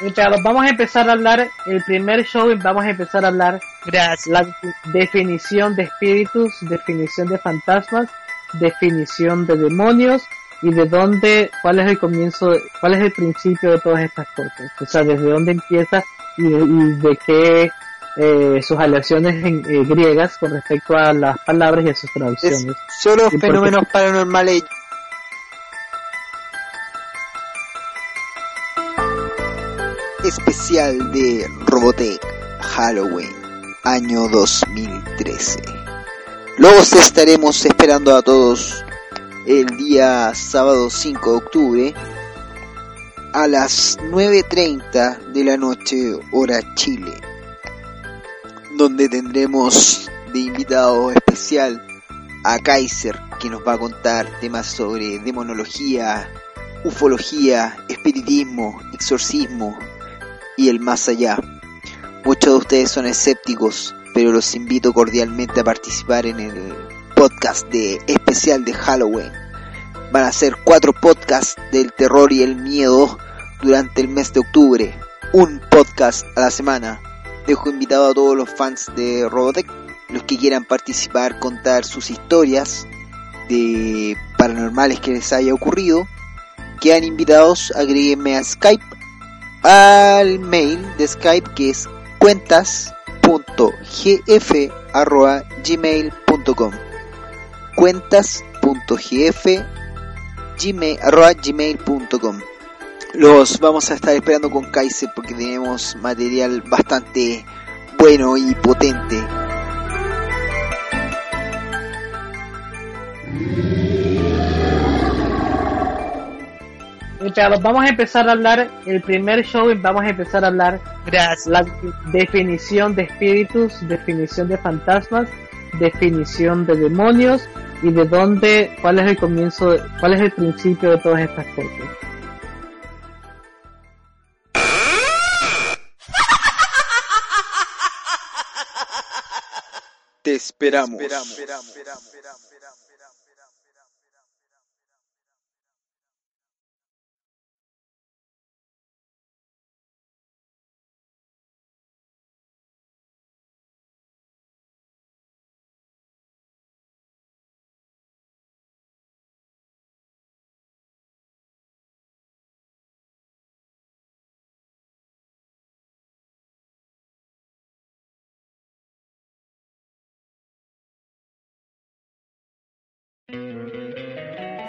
Muchachos, vamos a empezar a hablar, el primer show vamos a empezar a hablar Gracias. la definición de espíritus, definición de fantasmas, definición de demonios y de dónde, cuál es el comienzo, cuál es el principio de todas estas cosas. O sea, desde dónde empieza y de, y de qué eh, sus aleaciones en, eh, griegas con respecto a las palabras y a sus Es traducciones. solo ¿Y por qué? fenómenos paranormales. Especial de Robotech Halloween, año 2013. Luego os estaremos esperando a todos el día sábado 5 de octubre a las 9.30 de la noche hora Chile, donde tendremos de invitado especial a Kaiser, que nos va a contar temas sobre demonología, ufología, espiritismo, exorcismo y el más allá. Muchos de ustedes son escépticos, pero los invito cordialmente a participar en el podcast de especial de Halloween. Van a ser cuatro podcasts del terror y el miedo durante el mes de octubre. Un podcast a la semana. Dejo invitado a todos los fans de Robotech los que quieran participar, contar sus historias de paranormales que les haya ocurrido, quedan invitados, agréguenme a Skype, al mail de Skype que es cuentas.gf.gmail.com cuentas.gf.gmail.com Los vamos a estar esperando con Kaiser porque tenemos material bastante bueno y potente. Vamos a empezar a hablar, el primer show vamos a empezar a hablar Gracias. la definición de espíritus, definición de fantasmas, definición de demonios y de dónde, cuál es el comienzo, de- cuál es el principio de todas estas cosas. Te esperamos.